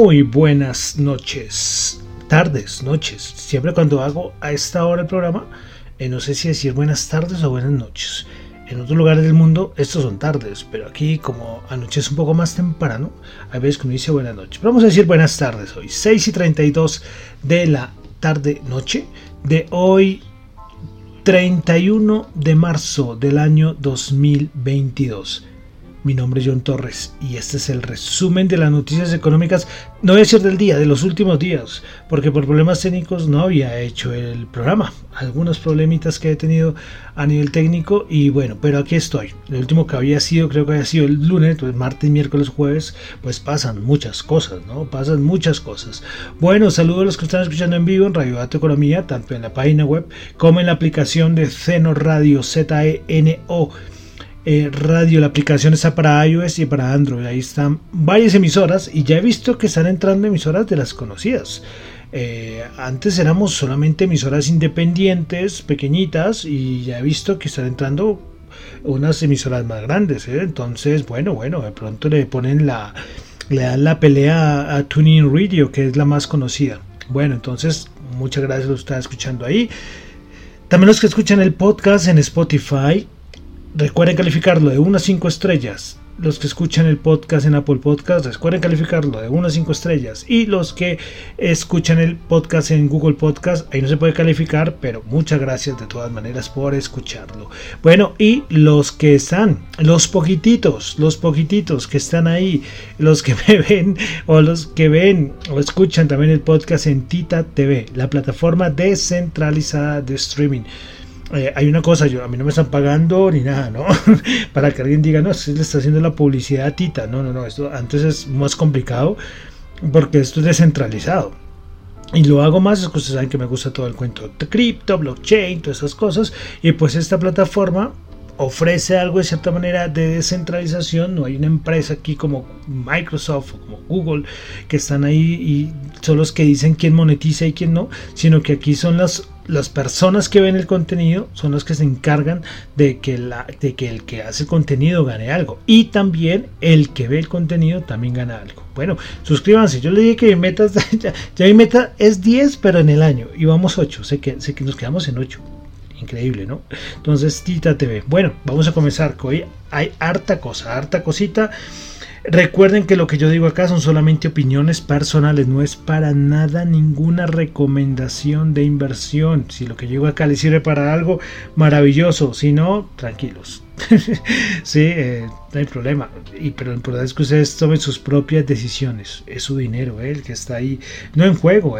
Muy buenas noches, tardes, noches. Siempre cuando hago a esta hora el programa, eh, no sé si decir buenas tardes o buenas noches. En otros lugares del mundo estos son tardes, pero aquí como anochece un poco más temprano, hay veces uno dice buenas noches. vamos a decir buenas tardes hoy, 6 y 32 de la tarde noche de hoy 31 de marzo del año 2022. Mi nombre es John Torres y este es el resumen de las noticias económicas, no voy a decir del día, de los últimos días, porque por problemas técnicos no había hecho el programa. Algunos problemitas que he tenido a nivel técnico y bueno, pero aquí estoy. El último que había sido, creo que había sido el lunes, pues martes, miércoles, jueves, pues pasan muchas cosas, ¿no? Pasan muchas cosas. Bueno, saludos a los que están escuchando en vivo en Radio Dato Economía, tanto en la página web como en la aplicación de Zeno Radio, Z-E-N-O eh, radio, la aplicación está para iOS y para Android. Ahí están varias emisoras y ya he visto que están entrando emisoras de las conocidas. Eh, antes éramos solamente emisoras independientes, pequeñitas, y ya he visto que están entrando unas emisoras más grandes. ¿eh? Entonces, bueno, bueno, de pronto le ponen la, le dan la pelea a Tuning Radio, que es la más conocida. Bueno, entonces, muchas gracias por estar escuchando ahí. También los que escuchan el podcast en Spotify, Recuerden calificarlo de 1 a 5 estrellas. Los que escuchan el podcast en Apple Podcast, recuerden calificarlo de 1 a 5 estrellas. Y los que escuchan el podcast en Google Podcast, ahí no se puede calificar, pero muchas gracias de todas maneras por escucharlo. Bueno, y los que están, los poquititos, los poquititos que están ahí, los que me ven o los que ven o escuchan también el podcast en Tita TV, la plataforma descentralizada de streaming. Eh, hay una cosa, yo, a mí no me están pagando ni nada, ¿no? Para que alguien diga, no, se le está haciendo la publicidad a Tita. No, no, no, esto antes es más complicado porque esto es descentralizado. Y lo hago más, es que ustedes saben que me gusta todo el cuento de cripto, blockchain, todas esas cosas. Y pues esta plataforma ofrece algo de cierta manera de descentralización. No hay una empresa aquí como Microsoft o como Google que están ahí y son los que dicen quién monetiza y quién no, sino que aquí son las, las personas que ven el contenido, son los que se encargan de que, la, de que el que hace el contenido gane algo. Y también el que ve el contenido también gana algo. Bueno, suscríbanse. Yo le dije que mi meta, ya, mi meta es 10, pero en el año. Y vamos 8. Sé que, sé que nos quedamos en 8 increíble, ¿no? Entonces, Tita TV. Bueno, vamos a comenzar. Hoy hay harta cosa, harta cosita. Recuerden que lo que yo digo acá son solamente opiniones personales, no es para nada ninguna recomendación de inversión. Si lo que yo digo acá les sirve para algo, maravilloso. Si no, tranquilos. sí, eh, no hay problema. Y, pero lo importante es que ustedes tomen sus propias decisiones. Es su dinero, eh, el que está ahí. No en juego,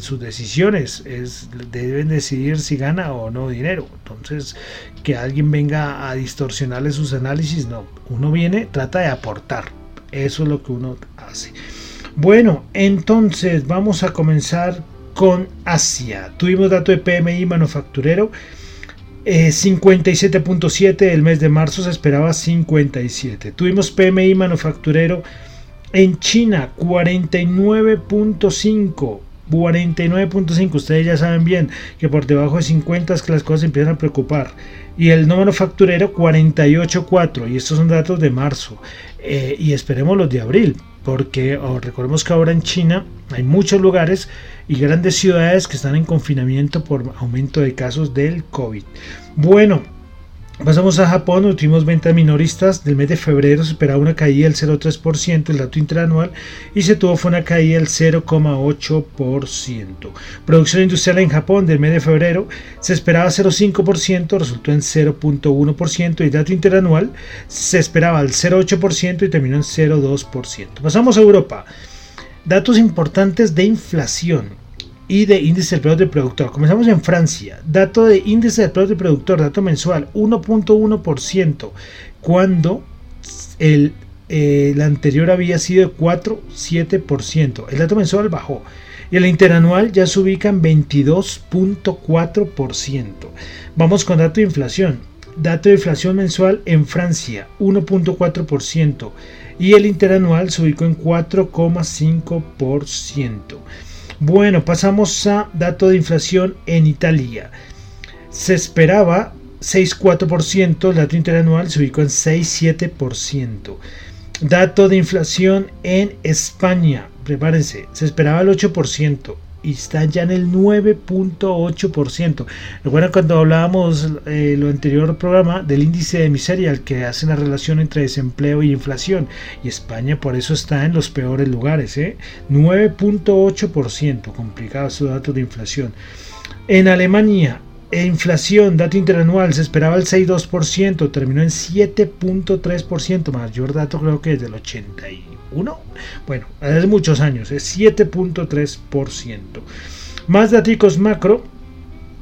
sus decisiones es, deben decidir si gana o no dinero. Entonces, que alguien venga a distorsionarle sus análisis, no. Uno viene, trata de aportar. Eso es lo que uno hace. Bueno, entonces vamos a comenzar con Asia. Tuvimos dato de PMI manufacturero 57.7 eh, el mes de marzo se esperaba 57. Tuvimos PMI manufacturero en China 49.5. 49.5, ustedes ya saben bien que por debajo de 50 es que las cosas empiezan a preocupar. Y el no manufacturero 48.4 y estos son datos de marzo. Eh, y esperemos los de abril, porque oh, recordemos que ahora en China hay muchos lugares y grandes ciudades que están en confinamiento por aumento de casos del COVID. Bueno, Pasamos a Japón, últimos ventas minoristas del mes de febrero se esperaba una caída del 0,3%, el dato interanual, y se tuvo fue una caída del 0,8%. Producción industrial en Japón del mes de febrero se esperaba 0,5%, resultó en 0,1%, y el dato interanual se esperaba al 0,8% y terminó en 0,2%. Pasamos a Europa. Datos importantes de inflación y de índice del producto del productor. Comenzamos en Francia. Dato de índice del producto del productor, dato mensual, 1.1%, cuando el, el, anterior había sido de 4,7%. El dato mensual bajó. Y el interanual ya se ubica en 22.4%. Vamos con dato de inflación. Dato de inflación mensual en Francia, 1.4%. Y el interanual se ubicó en 4,5%. Bueno, pasamos a dato de inflación en Italia. Se esperaba 6,4%, el dato interanual se ubicó en 6,7%. Dato de inflación en España, prepárense, se esperaba el 8% y está ya en el 9.8%. Recuerdan cuando hablábamos eh, lo anterior programa del índice de miseria, el que hace la relación entre desempleo y inflación. Y España por eso está en los peores lugares. ¿eh? 9.8%, complicado su dato de inflación. En Alemania, inflación, dato interanual, se esperaba el 6,2%, terminó en 7.3%, mayor dato creo que es del 81 1, bueno, hace muchos años, es 7.3%. Más datos macro,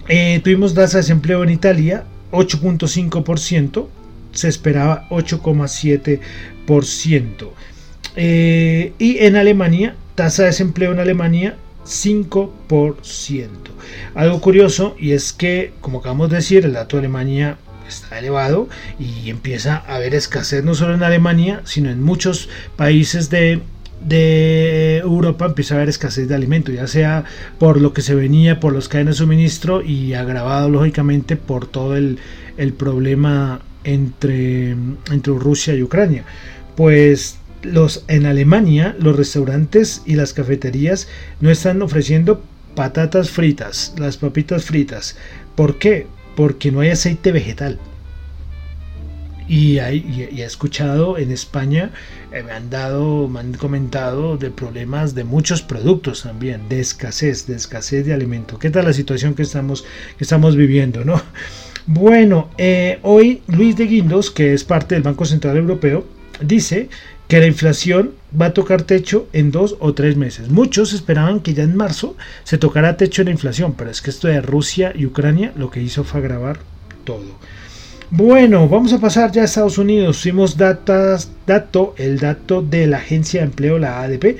eh, tuvimos tasa de desempleo en Italia, 8.5%, se esperaba 8,7%. Eh, y en Alemania, tasa de desempleo en Alemania, 5%. Algo curioso y es que, como acabamos de decir, el dato de Alemania está elevado y empieza a haber escasez no solo en Alemania, sino en muchos países de, Europa empieza a haber escasez de alimentos, ya sea por lo que se venía por los cadenas de suministro y agravado lógicamente por todo el, problema entre, entre Rusia y Ucrania. Pues los, en Alemania los restaurantes y las cafeterías no están ofreciendo patatas fritas, las papitas fritas. ¿Por qué? porque no hay aceite vegetal. Y, he escuchado en España, eh, me han dado, me han comentado de problemas de muchos productos también, de escasez, de escasez de alimento. ¿Qué tal la situación que estamos, que estamos viviendo? ¿no? Bueno, eh, hoy Luis de Guindos, que es parte del Banco Central Europeo, dice que la inflación va a tocar techo en dos o tres meses. Muchos esperaban que ya en marzo se tocara techo en la inflación, pero es que esto de Rusia y Ucrania lo que hizo fue agravar todo. Bueno, vamos a pasar ya a Estados Unidos. Fuimos datas, dato, el dato de la agencia de empleo, la ADP.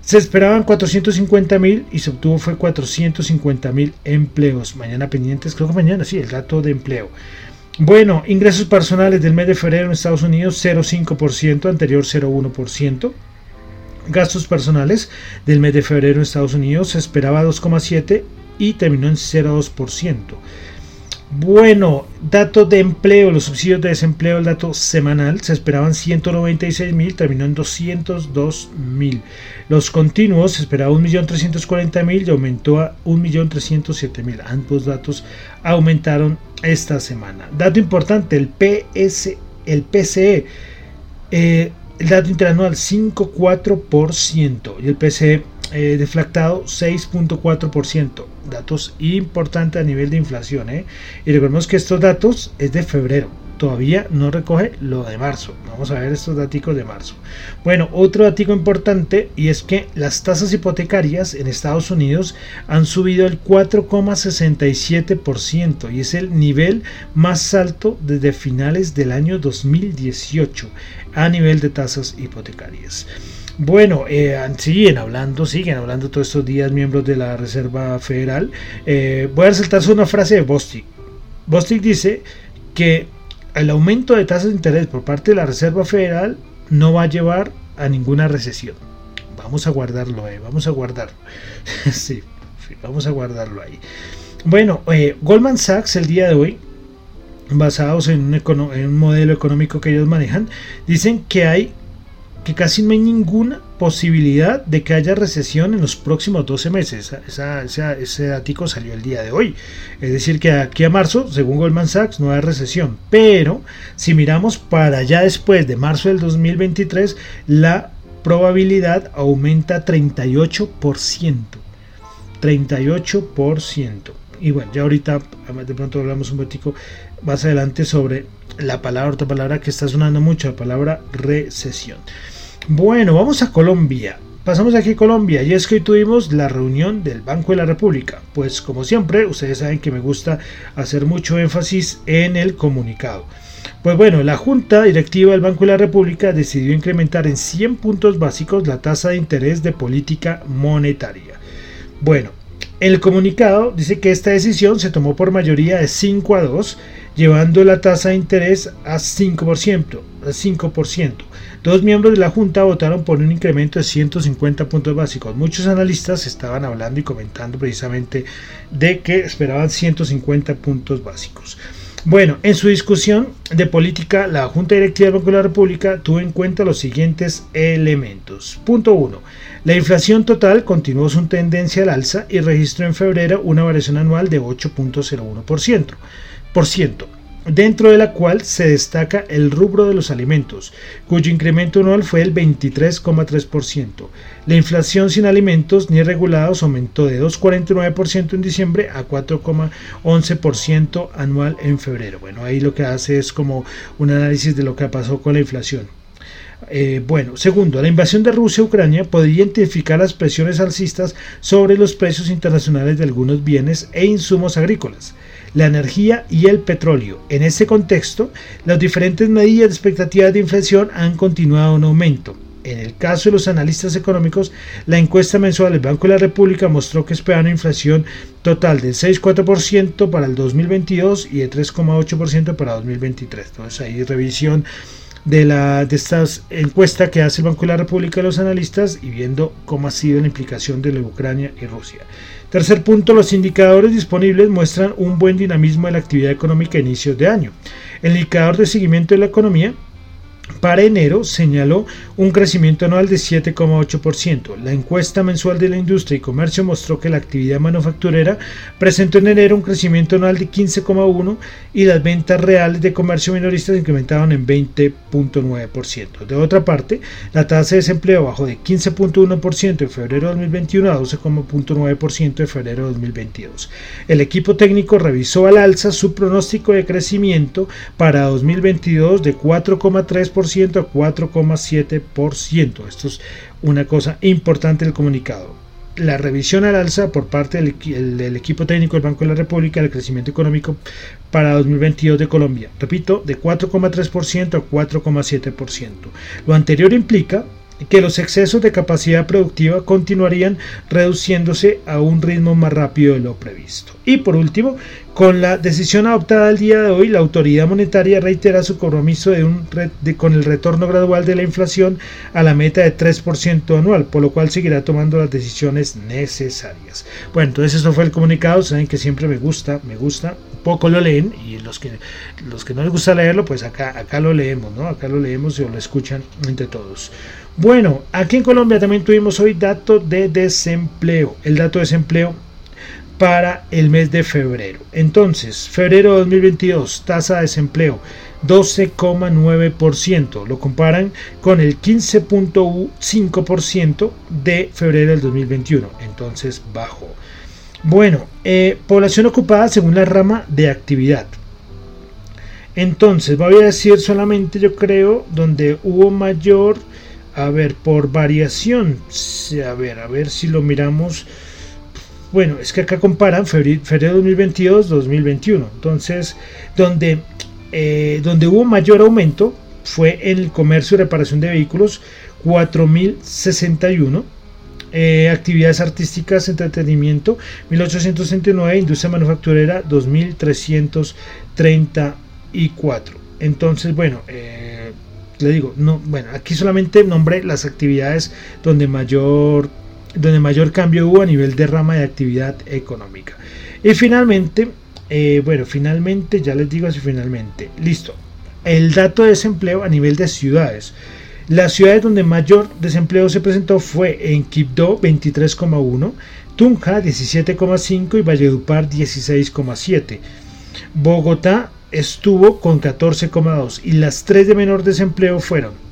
Se esperaban 450 mil y se obtuvo fue 450 mil empleos. Mañana pendientes, creo que mañana sí, el dato de empleo. Bueno, ingresos personales del mes de febrero en Estados Unidos 0,5%, anterior 0,1%. Gastos personales del mes de febrero en Estados Unidos se esperaba 2,7% y terminó en 0,2%. Bueno, datos de empleo, los subsidios de desempleo, el dato semanal, se esperaban 196 mil, terminó en 202 mil. Los continuos se esperaba 1.340.000 y aumentó a 1.307.000. Ambos datos aumentaron esta semana. Dato importante, el PS, el PCE, eh, el dato interanual 5,4% y el PCE eh, deflactado 6.4%. Datos importantes a nivel de inflación. ¿eh? Y recordemos que estos datos es de febrero todavía no recoge lo de marzo. Vamos a ver estos datos de marzo. Bueno, otro dato importante y es que las tasas hipotecarias en Estados Unidos han subido el 4,67% y es el nivel más alto desde finales del año 2018 a nivel de tasas hipotecarias. Bueno, eh, siguen hablando, siguen hablando todos estos días miembros de la Reserva Federal. Eh, voy a resaltarse una frase de Bostic. Bostic dice que el aumento de tasas de interés por parte de la Reserva Federal no va a llevar a ninguna recesión. Vamos a guardarlo ahí, vamos a guardarlo. sí, vamos a guardarlo ahí. Bueno, eh, Goldman Sachs el día de hoy, basados en un modelo económico que ellos manejan, dicen que hay que casi no hay ninguna posibilidad de que haya recesión en los próximos 12 meses. ese dato salió el día de hoy. Es decir, que aquí a marzo, según Goldman Sachs, no hay recesión. Pero si miramos para allá después de marzo del 2023, la probabilidad aumenta 38%. 38%. Y bueno, ya ahorita de pronto hablamos un poquito más adelante sobre la palabra, otra palabra que está sonando mucho, la palabra recesión. Bueno, vamos a Colombia. Pasamos aquí a Colombia y es que hoy tuvimos la reunión del Banco de la República. Pues como siempre, ustedes saben que me gusta hacer mucho énfasis en el comunicado. Pues bueno, la Junta Directiva del Banco de la República decidió incrementar en 100 puntos básicos la tasa de interés de política monetaria. Bueno, el comunicado dice que esta decisión se tomó por mayoría de 5 a 2, llevando la tasa de interés a 5%. A 5%. Dos miembros de la Junta votaron por un incremento de 150 puntos básicos. Muchos analistas estaban hablando y comentando precisamente de que esperaban 150 puntos básicos. Bueno, en su discusión de política, la Junta Directiva del Banco de la República tuvo en cuenta los siguientes elementos. Punto 1. La inflación total continuó su tendencia al alza y registró en febrero una variación anual de 8.01%. Por ciento dentro de la cual se destaca el rubro de los alimentos, cuyo incremento anual fue el 23,3%. La inflación sin alimentos ni regulados aumentó de 2,49% en diciembre a 4,11% anual en febrero. Bueno, ahí lo que hace es como un análisis de lo que pasó con la inflación. Eh, bueno, segundo, la invasión de Rusia a Ucrania podría identificar las presiones alcistas sobre los precios internacionales de algunos bienes e insumos agrícolas la energía y el petróleo. En ese contexto, las diferentes medidas de expectativas de inflación han continuado en aumento. En el caso de los analistas económicos, la encuesta mensual del Banco de la República mostró que esperaban una inflación total del 6,4% para el 2022 y de 3,8% para 2023. Entonces, ahí revisión de, la, de esta encuesta que hace el Banco de la República a los analistas y viendo cómo ha sido la implicación de la Ucrania y Rusia. Tercer punto, los indicadores disponibles muestran un buen dinamismo de la actividad económica a inicios de año. El indicador de seguimiento de la economía para enero señaló un crecimiento anual de 7,8%. La encuesta mensual de la industria y comercio mostró que la actividad manufacturera presentó en enero un crecimiento anual de 15,1% y las ventas reales de comercio minorista se incrementaron en 20,9%. De otra parte, la tasa de desempleo bajó de 15,1% en febrero de 2021 a 12,9% en febrero de 2022. El equipo técnico revisó al alza su pronóstico de crecimiento para 2022 de 4,3% a 4,7%. Esto es una cosa importante del comunicado. La revisión al alza por parte del, del, equipo técnico del Banco de la República del crecimiento económico para 2022 de Colombia. Repito, de 4,3% a 4,7%. Lo anterior implica que los excesos de capacidad productiva continuarían reduciéndose a un ritmo más rápido de lo previsto. Y por último, con la decisión adoptada el día de hoy, la autoridad monetaria reitera su compromiso de un con el retorno gradual de la inflación a la meta de 3% anual, por lo cual seguirá tomando las decisiones necesarias. Bueno, entonces eso fue el comunicado, saben que siempre me gusta, me gusta, poco lo leen y los que los que no les gusta leerlo, pues acá acá lo leemos, ¿no? Acá lo leemos y lo escuchan entre todos. Bueno, aquí en Colombia también tuvimos hoy dato de desempleo. El dato de desempleo para el mes de febrero. Entonces, febrero de 2022, tasa de desempleo 12,9%. Lo comparan con el 15.5% de febrero del 2021. Entonces, bajo. Bueno, eh, población ocupada según la rama de actividad. Entonces, voy a decir solamente, yo creo, donde hubo mayor a ver, por variación. A ver, a ver si lo miramos. Bueno, es que acá comparan febrero 2022-2021. Entonces, donde, eh, donde hubo mayor aumento fue en el comercio y reparación de vehículos, 4.061. Eh, actividades artísticas, entretenimiento, 1869, industria manufacturera, 2334. Entonces, bueno, eh, le digo, no, bueno, aquí solamente nombré las actividades donde mayor, donde mayor cambio hubo a nivel de rama de actividad económica. Y finalmente, eh, bueno, finalmente, ya les digo así finalmente, listo. El dato de desempleo a nivel de ciudades. Las ciudades donde mayor desempleo se presentó fue en Quibdó 23,1, Tunja 17,5 y Valledupar 16,7. Bogotá estuvo con 14,2 y las tres de menor desempleo fueron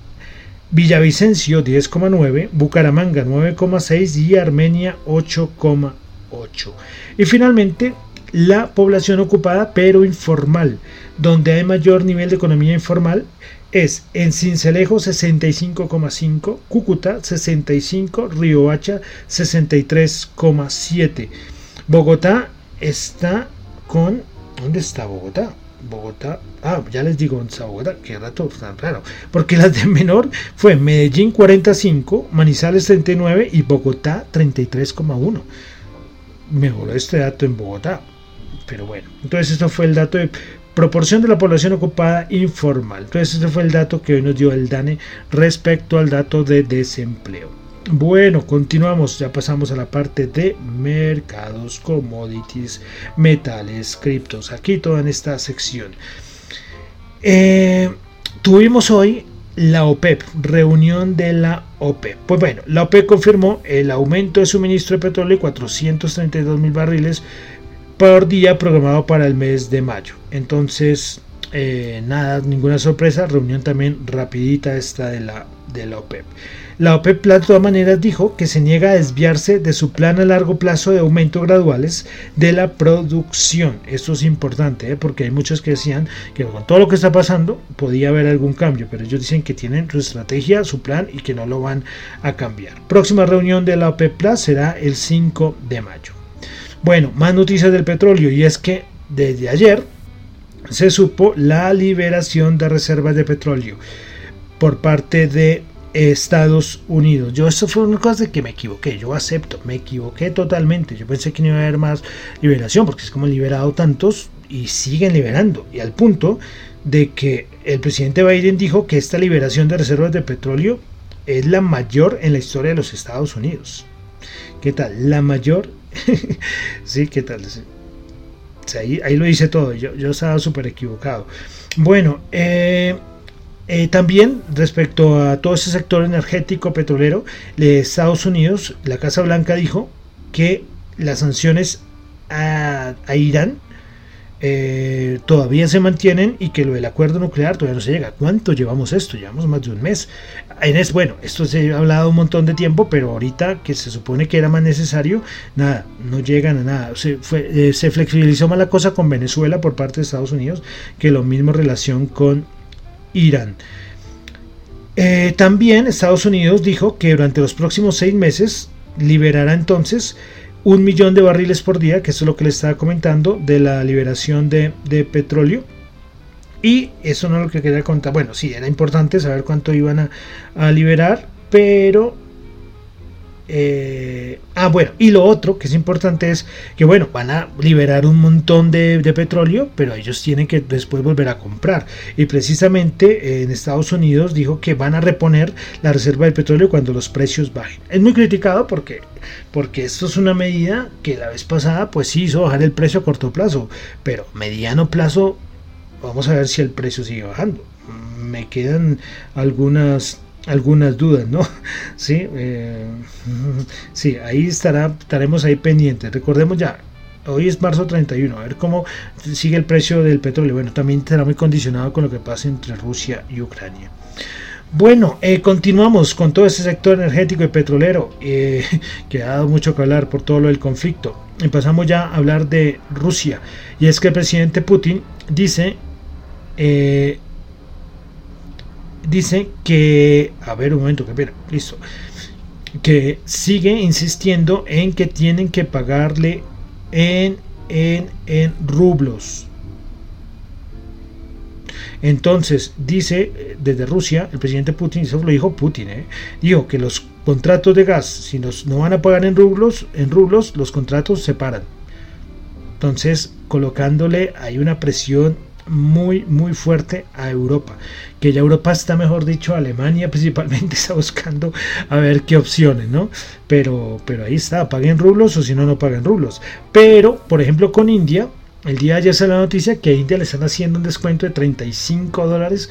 Villavicencio 10,9, Bucaramanga 9,6 y Armenia 8,8. Y finalmente la población ocupada pero informal, donde hay mayor nivel de economía informal, es en Cincelejo 65,5, Cúcuta 65, Riohacha 63,7. Bogotá está con... ¿Dónde está Bogotá? Bogotá, ah, ya les digo está Bogotá, qué rato tan raro, porque las de menor fue Medellín 45, Manizales 39 y Bogotá 33,1. Mejoró este dato en Bogotá, pero bueno, entonces esto fue el dato de proporción de la población ocupada informal. Entonces este fue el dato que hoy nos dio el DANE respecto al dato de desempleo. Bueno, continuamos, ya pasamos a la parte de mercados, commodities, metales, criptos, aquí toda en esta sección. Eh, tuvimos hoy la OPEP, reunión de la OPEP. Pues bueno, la OPEP confirmó el aumento de suministro de petróleo de 432 mil barriles por día programado para el mes de mayo. Entonces, eh, nada, ninguna sorpresa, reunión también rapidita esta de la, de la OPEP. La OPEP de todas maneras dijo que se niega a desviarse de su plan a largo plazo de aumento graduales de la producción. Esto es importante ¿eh? porque hay muchos que decían que con todo lo que está pasando podía haber algún cambio, pero ellos dicen que tienen su estrategia, su plan y que no lo van a cambiar. Próxima reunión de la OPEP Plus será el 5 de mayo. Bueno, más noticias del petróleo y es que desde ayer se supo la liberación de reservas de petróleo por parte de Estados Unidos. Yo esto fue una cosa de que me equivoqué, yo acepto, me equivoqué totalmente. Yo pensé que no iba a haber más liberación porque es como liberado tantos y siguen liberando. Y al punto de que el presidente Biden dijo que esta liberación de reservas de petróleo es la mayor en la historia de los Estados Unidos. ¿Qué tal? La mayor. sí, ¿qué tal? ahí, ahí, lo dice todo. Yo, yo estaba súper equivocado. Bueno, eh eh, también respecto a todo ese sector energético petrolero de Estados Unidos, la Casa Blanca dijo que las sanciones a, Irán eh, todavía se mantienen y que lo del acuerdo nuclear todavía no se llega. ¿Cuánto llevamos esto? Llevamos más de un mes. Es, bueno, esto se ha hablado un montón de tiempo, pero ahorita que se supone que era más necesario, nada, no llegan a nada. Se, eh, se flexibilizó más la cosa con Venezuela por parte de Estados Unidos que lo mismo relación con Irán. Eh, también Estados Unidos dijo que durante los próximos seis meses liberará entonces un millón de barriles por día, que es lo que le estaba comentando, de la liberación de, petróleo. Y eso no es lo que quería contar. Bueno, sí, era importante saber cuánto iban a, a liberar, pero eh, ah, bueno, y lo otro que es importante es que, bueno, van a liberar un montón de, petróleo, pero ellos tienen que después volver a comprar. Y precisamente en Estados Unidos dijo que van a reponer la reserva de petróleo cuando los precios bajen. Es muy criticado porque, porque esto es una medida que la vez pasada, pues sí hizo bajar el precio a corto plazo, pero mediano plazo, vamos a ver si el precio sigue bajando. Me quedan algunas algunas dudas, ¿no? Sí, eh, sí, ahí estará, estaremos ahí pendientes. Recordemos ya, hoy es marzo 31, a ver cómo sigue el precio del petróleo. Bueno, también estará muy condicionado con lo que pasa entre Rusia y Ucrania. Bueno, eh, continuamos con todo ese sector energético y petrolero eh, que ha dado mucho que hablar por todo lo del conflicto. Empezamos ya a hablar de Rusia y es que el presidente Putin dice dice que, a ver un momento, que listo, que sigue insistiendo en que tienen que pagarle en, en, en rublos. Entonces, dice eh, desde Rusia, el presidente Putin, eso lo dijo Putin, eh, dijo que los contratos de gas, si no van a pagar en rublos, en rublos, los contratos se paran. Entonces, colocándole hay una presión muy, muy fuerte a Europa. Que ya Europa está, mejor dicho, Alemania principalmente está buscando a ver qué opciones, ¿no? Pero, pero ahí está, paguen rublos o si no, no paguen rublos. Pero, por ejemplo, con India, el día de ayer salió la noticia que a India le están haciendo un descuento de 35 dólares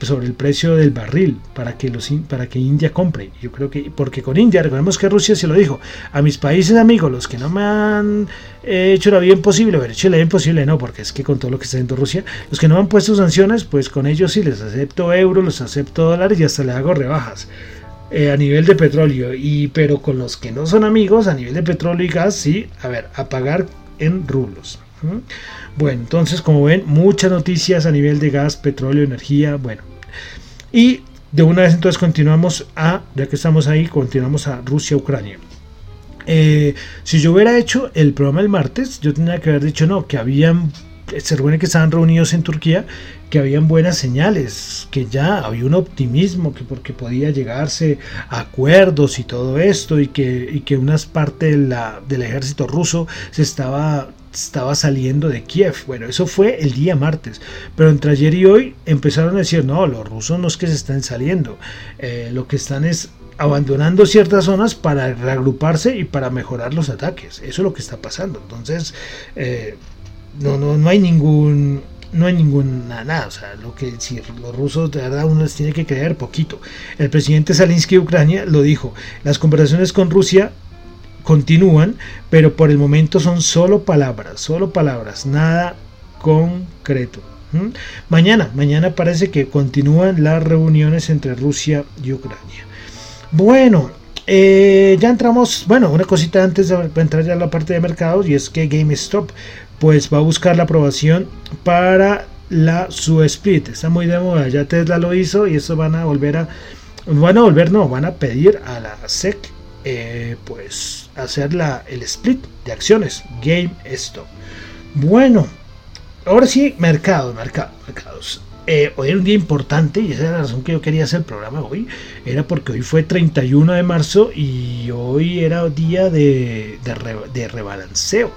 sobre el precio del barril para que, los, para que India compre. Yo creo que, porque con India, recordemos que Rusia se lo dijo, a mis países amigos, los que no me han eh, hecho la vida imposible, o hecho la vida imposible, no, porque es que con todo lo que está haciendo Rusia, los que no han puesto sanciones, pues con ellos sí les acepto euros, los acepto dólares y hasta le hago rebajas. Eh, a nivel de petróleo y pero con los que no son amigos a nivel de petróleo y gas sí a ver a pagar en rublos bueno, entonces como ven, muchas noticias a nivel de gas, petróleo, energía, bueno. Y de una vez entonces continuamos a, ya que estamos ahí, continuamos a Rusia-Ucrania. Eh, si yo hubiera hecho el programa el martes, yo tendría que haber dicho no, que habían, se supone que estaban reunidos en Turquía, que habían buenas señales, que ya había un optimismo, que porque podía llegarse a acuerdos y todo esto, y que, y que unas partes del ejército ruso se estaba estaba saliendo de Kiev. Bueno, eso fue el día martes. Pero entre ayer y hoy empezaron a decir, no, los rusos no es que se están saliendo. Eh, lo que están es abandonando ciertas zonas para reagruparse y para mejorar los ataques. Eso es lo que está pasando. Entonces, eh, no, no, no hay ningún... No hay ninguna nada, o sea, lo que si los rusos de verdad uno les tiene que creer poquito. El presidente Zalinsky de Ucrania lo dijo, las conversaciones con Rusia continúan, pero por el momento son solo palabras, solo palabras, nada concreto. Mañana, mañana parece que continúan las reuniones entre Rusia y Ucrania. Bueno, eh, ya entramos, bueno, una cosita antes de entrar ya a la parte de mercados y es que GameStop pues va a buscar la aprobación para la su split. Está muy de moda, ya Tesla lo hizo y eso van a volver a, van a volver, no, van a pedir a la SEC eh, pues hacer la, el split de acciones Game Stop. Bueno, ahora sí, mercado, mercado, mercados. Eh, hoy era un día importante y esa es la razón que yo quería hacer el programa hoy. Era porque hoy fue 31 de marzo y hoy era día de, de rebalanceo.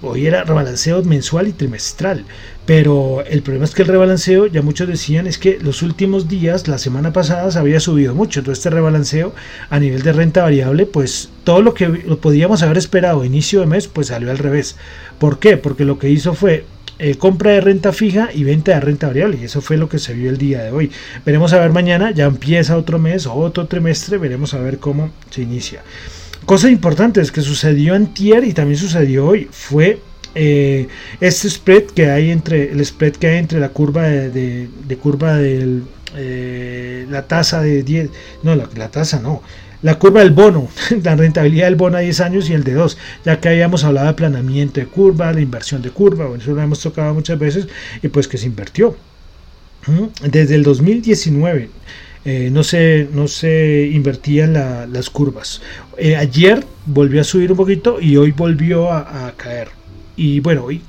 Hoy era rebalanceo mensual y trimestral. Pero el problema es que el rebalanceo, ya muchos decían, es que los últimos días, la semana pasada, se había subido mucho. Entonces este rebalanceo a nivel de renta variable, pues todo lo que lo podíamos haber esperado inicio de mes, pues salió al revés. ¿Por qué? Porque lo que hizo fue eh, compra de renta fija y venta de renta variable. Y eso fue lo que se vio el día de hoy. Veremos a ver mañana, ya empieza otro mes o otro trimestre, veremos a ver cómo se inicia. Cosa importante es que sucedió antier y también sucedió hoy. Fue eh, este spread que hay entre el spread que hay entre la curva de, curva de eh, la tasa de 10 no la, tasa no la curva del bono la rentabilidad del bono a 10 años y el de 2 ya que habíamos hablado de planeamiento de curva la inversión de curva eso lo hemos tocado muchas veces y pues que se invirtió desde el 2019 eh, no, se, no se invertían las curvas. ayer volvió a subir un poquito y hoy volvió a caer y bueno, hoy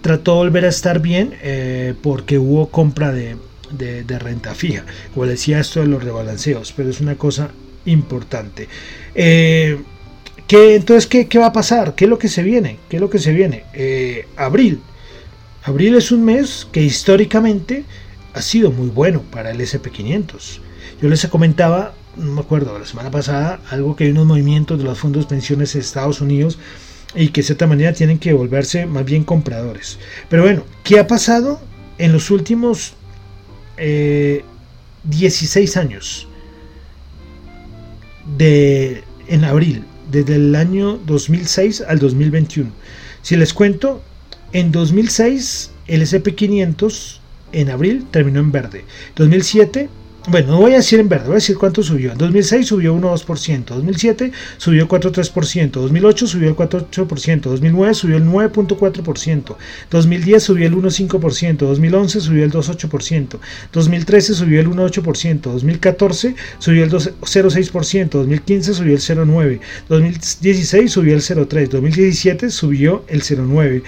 trató de volver a estar bien eh, porque hubo compra de, renta fija. Como decía, esto de los rebalanceos, pero es una cosa importante. Eh, entonces, ¿qué, va a pasar? ¿Qué es lo que se viene? ¿Qué es lo que se viene? Eh, abril. Abril es un mes que históricamente ha sido muy bueno para el SP500. Yo les comentaba, no me acuerdo, la semana pasada, algo que hay unos movimientos de los fondos de pensiones de Estados Unidos y que de cierta manera tienen que volverse más bien compradores. Pero bueno, ¿qué ha pasado en los últimos 16 eh, años? De, en abril, desde el año 2006 al 2021. Si les cuento, en 2006 el SP500 en abril terminó en verde. 2007 bueno, no voy a decir en verde, voy a decir cuánto subió. En 2006 subió 1,2%, 2007 subió 4,3%, 2008 subió el 4,8%, 2009 subió el 9,4%, 2010 subió el 1,5%, 2011 subió el 2,8%, 2013 subió el 1,8%, 2014 subió el 0,6%, 2015 subió el 0,9%, 2016 subió el 0,3%, 2017 subió el 0,9%.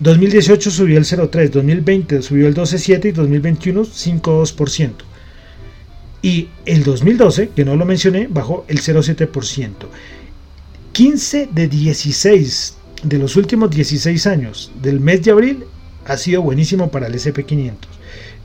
2018 subió el 0,3, 2020 subió el 12,7 y 2021 5,2%. Y el 2012, que no lo mencioné, bajó el 0,7%. 15 de 16 de los últimos 16 años del mes de abril ha sido buenísimo para el SP500.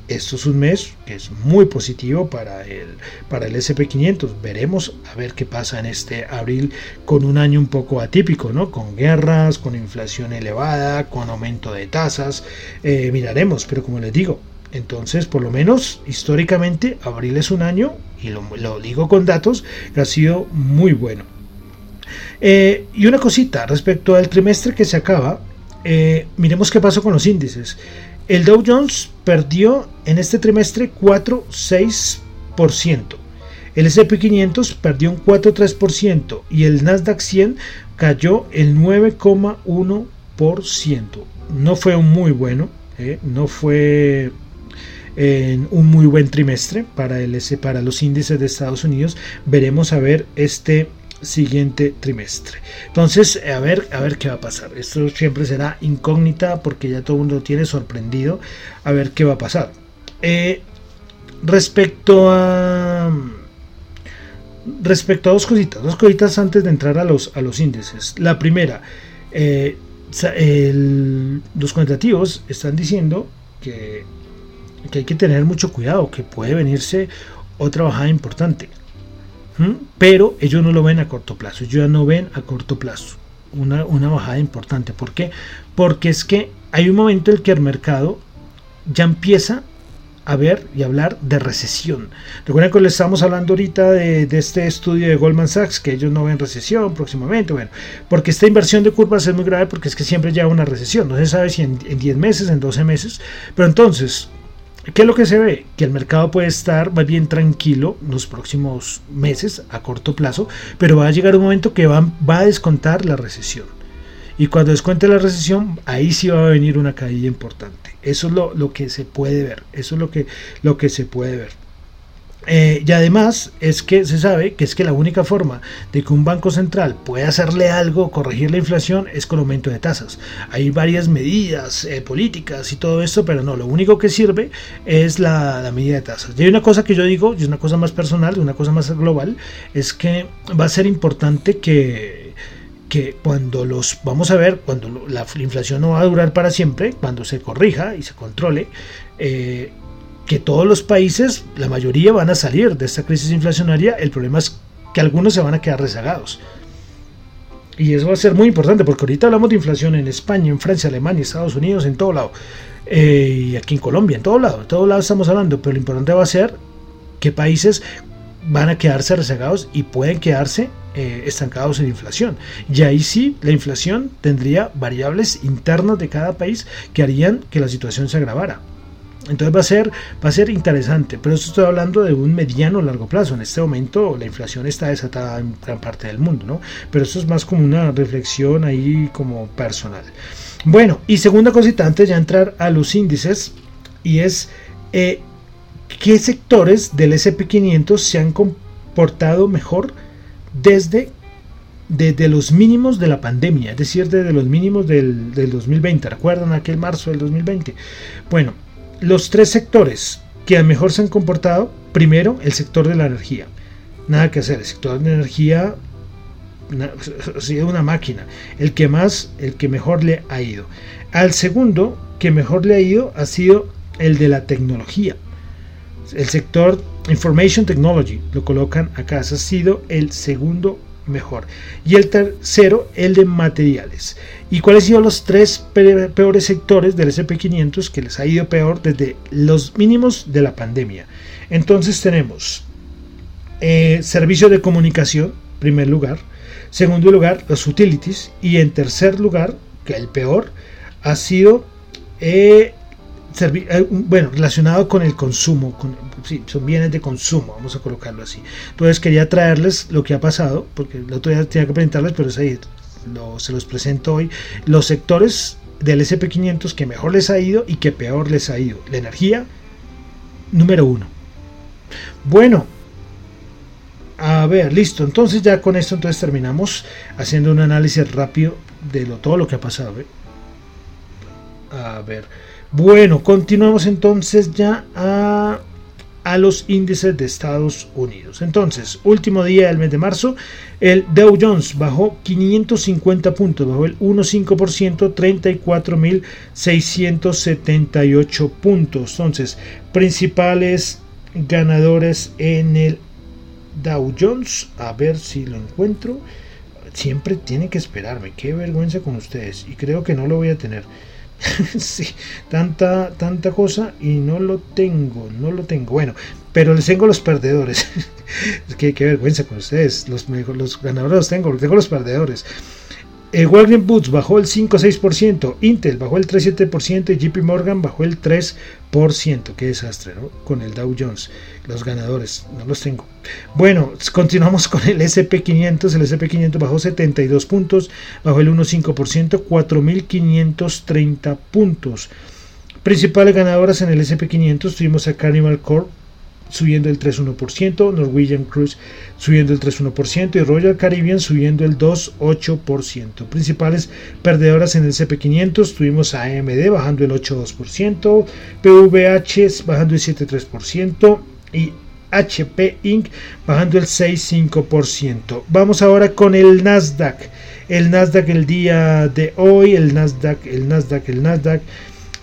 esto es un mes que es muy positivo para el, para el SP500. Veremos a ver qué pasa en este abril con un año un poco atípico, ¿no? Con guerras, con inflación elevada, con aumento de tasas. Eh, miraremos, pero como les digo, entonces por lo menos históricamente abril es un año, y lo, digo con datos, que ha sido muy bueno. Eh, y una cosita respecto al trimestre que se acaba, eh, miremos qué pasó con los índices. El Dow Jones perdió en este trimestre 4,6%. El SP 500 perdió un 4,3% y el Nasdaq 100 cayó el 9,1%. No fue muy bueno, eh, no fue en un muy buen trimestre para, el, para los índices de Estados Unidos. Veremos a ver este siguiente trimestre. Entonces, a ver, a ver qué va a pasar. Esto siempre será incógnita porque ya todo el mundo tiene sorprendido a ver qué va a pasar. Eh, respecto a respecto a dos cositas, dos cositas antes de entrar a los, a los índices. La primera, eh, los cuantitativos están diciendo que, que hay que tener mucho cuidado, que puede venirse otra bajada importante. Pero ellos no lo ven a corto plazo, ellos ya no ven a corto plazo una, bajada importante. ¿Por qué? Porque es que hay un momento en el que el mercado ya empieza a ver y hablar de recesión. Recuerden que les estamos hablando ahorita de, este estudio de Goldman Sachs, que ellos no ven recesión próximamente, bueno, porque esta inversión de curvas es muy grave porque es que siempre lleva una recesión, no se sabe si en, en 10 meses, en 12 meses, pero entonces ¿Qué es lo que se ve? Que el mercado puede estar más bien tranquilo los próximos meses a corto plazo, pero va a llegar un momento que va, va a descontar la recesión. Y cuando descuente la recesión, ahí sí va a venir una caída importante. Eso es lo, lo que se puede ver. Eso es lo que, lo que se puede ver. Eh, y además es que se sabe que es que la única forma de que un banco central pueda hacerle algo, corregir la inflación, es con aumento de tasas. Hay varias medidas eh, políticas y todo esto, pero no, lo único que sirve es la, medida de tasas. Y hay una cosa que yo digo, y es una cosa más personal, una cosa más global, es que va a ser importante que que cuando los vamos a ver cuando la, inflación no va a durar para siempre cuando se corrija y se controle eh, que todos los países, la mayoría van a salir de esta crisis inflacionaria, el problema es que algunos se van a quedar rezagados. Y eso va a ser muy importante porque ahorita hablamos de inflación en España, en Francia, Alemania, Estados Unidos, en todo lado. Eh, y aquí en Colombia, en todo lado, en todo lado estamos hablando, pero lo importante va a ser qué países van a quedarse rezagados y pueden quedarse eh, estancados en inflación. Y ahí sí, la inflación tendría variables internas de cada país que harían que la situación se agravara. Entonces va a ser va a ser interesante, pero esto estoy hablando de un mediano largo plazo. En este momento la inflación está desatada en gran parte del mundo, ¿no? Pero esto es más como una reflexión ahí como personal. Bueno, y segunda cosita antes de entrar a los índices y es eh, qué sectores del SP500 se han comportado mejor desde desde los mínimos de la pandemia, es decir, desde los mínimos del, del 2020. ¿Recuerdan aquel marzo del 2020? Bueno, los tres sectores que a mejor se han comportado, primero el sector de la energía. Nada que hacer, el sector de la energía ha sido una máquina, el que más, el que mejor le ha ido. Al segundo que mejor le ha ido ha sido el de la tecnología. El sector Information Technology, lo colocan acá, ha sido el segundo mejor. Y el tercero, el de materiales. ¿Y cuáles han sido los tres peores sectores del SP500 que les ha ido peor desde los mínimos de la pandemia? Entonces tenemos eh, servicio de comunicación, primer lugar. Segundo lugar, los utilities. Y en tercer lugar, que el peor, ha sido eh, bueno, relacionado con el consumo, son bienes de consumo, vamos a colocarlo así. Entonces quería traerles lo que ha pasado, porque el otro día tenía que presentarles, pero se los presento hoy, los sectores del SP500 que mejor les ha ido y que peor les ha ido. La energía, número uno. Bueno, a ver, listo. Entonces ya con esto entonces terminamos haciendo un análisis rápido de lo, todo lo que ha pasado. ¿eh? A ver. Bueno, continuamos entonces ya a, los índices de Estados Unidos. Entonces, último día del mes de marzo, el Dow Jones bajó 550 puntos, bajó el 1,5%, 34.678 puntos. Entonces, principales ganadores en el Dow Jones, a ver si lo encuentro. Siempre tiene que esperarme, qué vergüenza con ustedes y creo que no lo voy a tener. sí, tanta, tanta cosa y no lo tengo, no lo tengo. Bueno, pero les tengo los perdedores. qué, qué vergüenza con ustedes. Los, los ganadores los tengo, tengo los perdedores. El Walgreens Boots bajó el 5,6%, Intel bajó el 3,7% y JP Morgan bajó el 3%. Qué desastre, ¿no? Con el Dow Jones. Los ganadores, no los tengo. Bueno, continuamos con el SP500. El SP500 bajó 72 puntos, bajó el 1,5%, 4.530 puntos. Principales ganadoras en el SP500 tuvimos a Carnival Corp subiendo el 3,1%, Norwegian Cruise subiendo el 3,1% y Royal Caribbean subiendo el 2,8%. Principales perdedoras en el CP500 tuvimos a AMD bajando el 8,2%, PVH bajando el 7,3% y HP Inc. bajando el 6,5%. Vamos ahora con el Nasdaq. El Nasdaq el día de hoy, el Nasdaq, el Nasdaq, el Nasdaq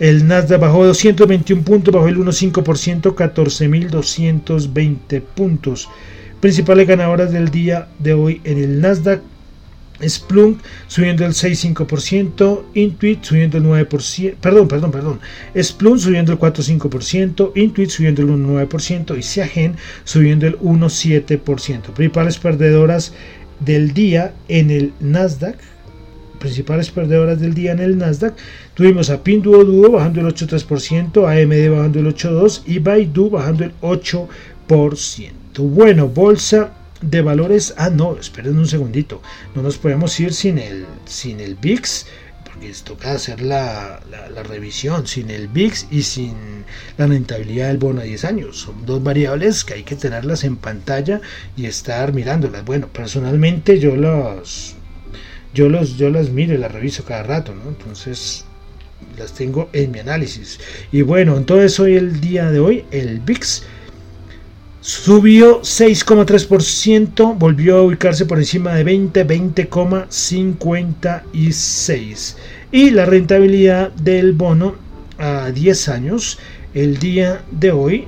el Nasdaq bajó 221 puntos, bajó el 1,5%, 14.220 puntos. Principales ganadoras del día de hoy en el Nasdaq. Splunk subiendo el 6,5%, Intuit subiendo el 9%, perdón, perdón, perdón, Splunk subiendo el 4,5%, Intuit subiendo el 1,9% y Seagen subiendo el 1,7%. Principales perdedoras del día en el Nasdaq, principales perdedoras del día en el Nasdaq, tuvimos a Pinduoduo bajando el 8,3%, AMD bajando el 8,2% y Baidu bajando el 8%. Bueno, bolsa de valores. Ah, no, esperen un segundito. No nos podemos ir sin el, sin el VIX porque toca hacer la, la, revisión sin el VIX y sin la rentabilidad del bono a 10 años. Son dos variables que hay que tenerlas en pantalla y estar mirándolas. Bueno, personalmente yo los yo los yo las miro y las reviso cada rato, ¿no? Entonces las tengo en mi análisis. Y bueno, entonces hoy el día de hoy el VIX subió 6,3%, volvió a ubicarse por encima de 20, 20,56. Y la rentabilidad del bono a 10 años el día de hoy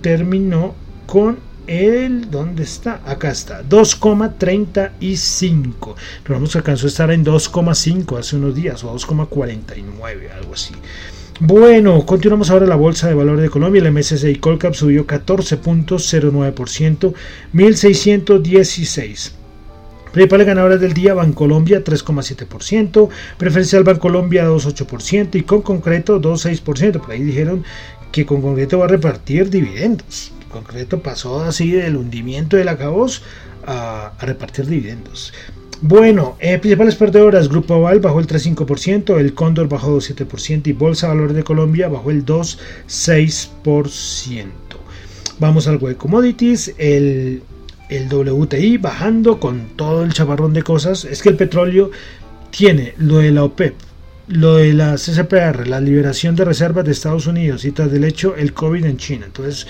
terminó con el ¿dónde está? Acá está, 2,35. Pero vamos alcanzó a estar en 2,5 hace unos días o 2,49, algo así. Bueno, continuamos ahora la Bolsa de Valores de Colombia. El MSCI Colcap subió 14.09%, 1616. Principales ganadoras del día, Bancolombia 3,7%, Preferencial Bancolombia 2,8% y con concreto 2,6%. Por ahí dijeron que con concreto va a repartir dividendos concreto pasó así del hundimiento de la cabos a, repartir dividendos. Bueno, eh, principales perdedoras, Grupo Aval bajó el 3,5%, el Cóndor bajó 2,7% y Bolsa Valores de Colombia bajó el 2,6%. Vamos al de commodities, el, el WTI bajando con todo el chaparrón de cosas. Es que el petróleo tiene lo de la OPEP, lo de la CCPR, la liberación de reservas de Estados Unidos y tras del hecho el COVID en China. Entonces,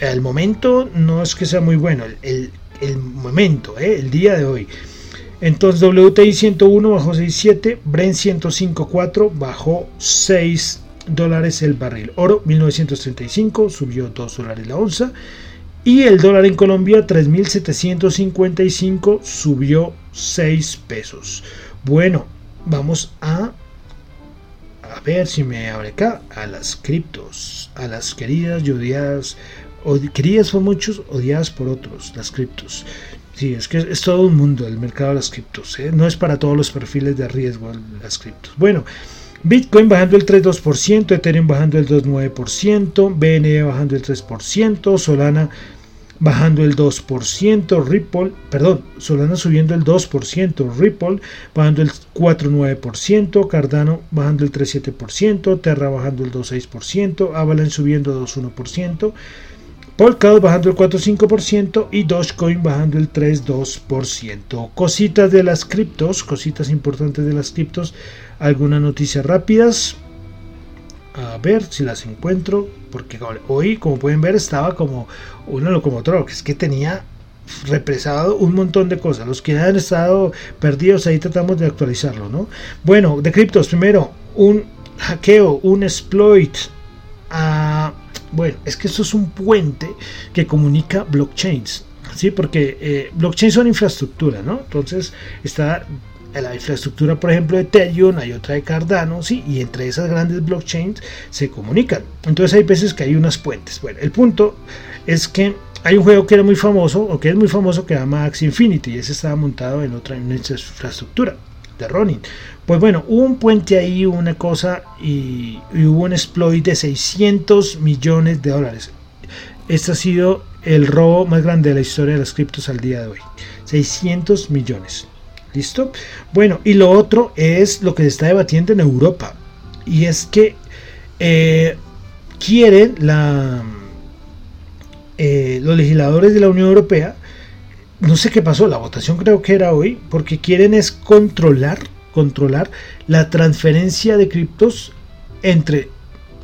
el momento no es que sea muy bueno, el, momento, ¿eh? el día de hoy. Entonces WTI 101 bajó 6.7, Brent 105.4 bajó 6 dólares el barril. Oro 1935 subió 2 dólares la onza. Y el dólar en Colombia 3.755 subió 6 pesos. Bueno, vamos a a ver si me abre acá a las criptos, a las queridas y odiadas, queridas por muchos, odiadas por otros, las criptos. Sí, es que es todo un mundo el mercado de las criptos, ¿eh? no es para todos los perfiles de riesgo las criptos. Bueno, Bitcoin bajando el 3,2%, Ethereum bajando el 2,9%, BNE bajando el 3%, Solana bajando el 2%, Ripple, perdón, Solana subiendo el 2%, Ripple bajando el 4,9%, Cardano bajando el 3,7%, Terra bajando el 2,6%, Avalanche subiendo 2,1%, Polkadot bajando el 4,5% y Dogecoin bajando el 3,2%. Cositas de las criptos, cositas importantes de las criptos, algunas noticias rápidas. Ver si las encuentro, porque hoy, como pueden ver, estaba como una locomotora, que es que tenía represado un montón de cosas. Los que han estado perdidos, ahí tratamos de actualizarlo, ¿no? Bueno, de criptos, primero, un hackeo, un exploit. A, bueno, es que esto es un puente que comunica blockchains. ¿Sí? Porque eh, blockchains son infraestructura, ¿no? Entonces está la infraestructura, por ejemplo, de Ethereum, hay otra de Cardano, ¿sí? y entre esas grandes blockchains se comunican. Entonces hay veces que hay unas puentes. Bueno, el punto es que hay un juego que era muy famoso, o que es muy famoso, que se llama Axie Infinity, y ese estaba montado en otra infraestructura de Ronin. Pues bueno, hubo un puente ahí, una cosa, y, y hubo un exploit de 600 millones de dólares. Este ha sido el robo más grande de la historia de las criptos al día de hoy. 600 millones. ¿Listo? Bueno, y lo otro es lo que se está debatiendo en Europa. Y es que eh, quieren la, eh, los legisladores de la Unión Europea, no sé qué pasó, la votación creo que era hoy, porque quieren es controlar, controlar la transferencia de criptos entre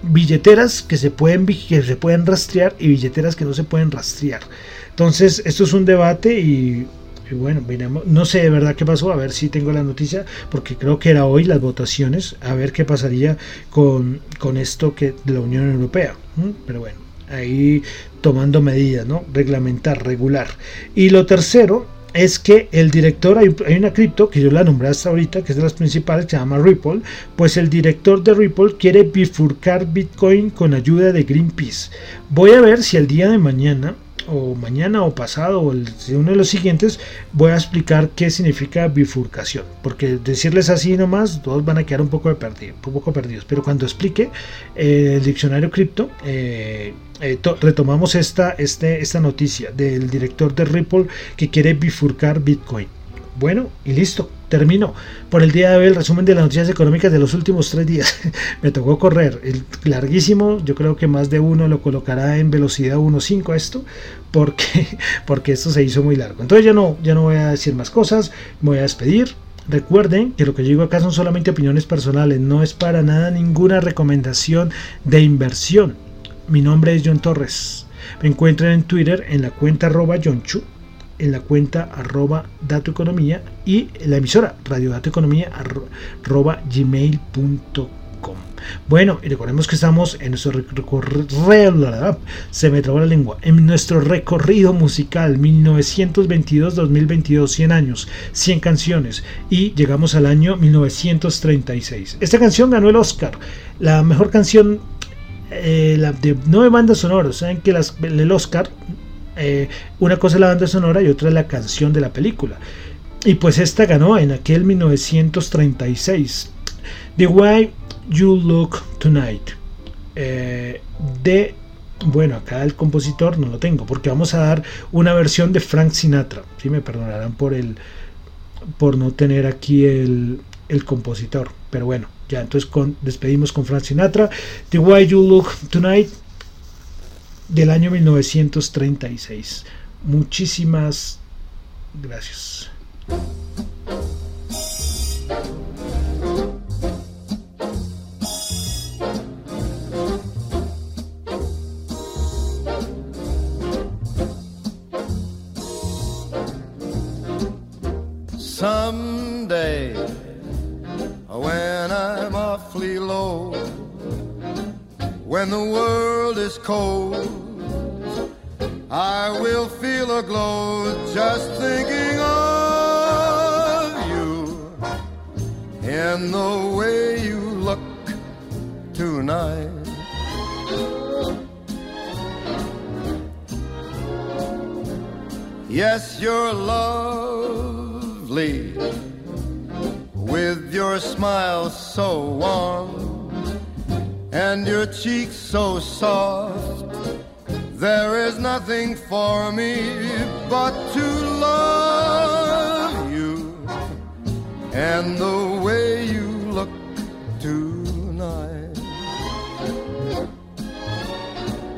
billeteras que se pueden que se pueden rastrear y billeteras que no se pueden rastrear. Entonces, esto es un debate y bueno, no sé de verdad qué pasó, a ver si tengo la noticia, porque creo que era hoy las votaciones, a ver qué pasaría con, con esto que de la Unión Europea. Pero bueno, ahí tomando medidas, ¿no? Reglamentar, regular. Y lo tercero es que el director, hay, una cripto que yo la nombré hasta ahorita, que es de las principales, se llama Ripple, pues el director de Ripple quiere bifurcar Bitcoin con ayuda de Greenpeace. Voy a ver si el día de mañana o mañana o pasado o el, uno de los siguientes voy a explicar qué significa bifurcación porque decirles así nomás todos van a quedar un poco, de perdido, un poco perdidos pero cuando explique eh, el diccionario cripto eh, eh, retomamos esta, este, esta noticia del director de Ripple que quiere bifurcar Bitcoin bueno y listo termino por el día de hoy el resumen de las noticias económicas de los últimos tres días. Me tocó correr, el larguísimo, yo creo que más de uno lo colocará en velocidad 1.5 esto, porque, porque esto se hizo muy largo. Entonces ya no, ya no voy a decir más cosas, me voy a despedir. Recuerden que lo que yo digo acá son solamente opiniones personales, no es para nada ninguna recomendación de inversión. Mi nombre es John Torres. Me encuentran en Twitter en la cuenta arroba John en la cuenta arroba datoeconomía y la emisora radiodatoeconomía arroba gmail.com. Bueno, y recordemos que estamos en nuestro recorrido, se me trabó la lengua, en nuestro recorrido musical 1922-2022, 100 años, 100 canciones y llegamos al año 1936. Esta canción ganó el Oscar, la mejor canción eh, de nueve bandas sonoras. Saben que las, el Oscar eh, una cosa es la banda sonora y otra es la canción de la película. Y pues esta ganó en aquel 1936. The Way You Look Tonight. Eh, de, bueno, acá el compositor no lo tengo, porque vamos a dar una versión de Frank Sinatra. Si me perdonarán por el por no tener aquí el, el compositor. Pero bueno, ya entonces despedimos con Frank Sinatra. The Way You Look Tonight del año 1936. Muchísimas gracias.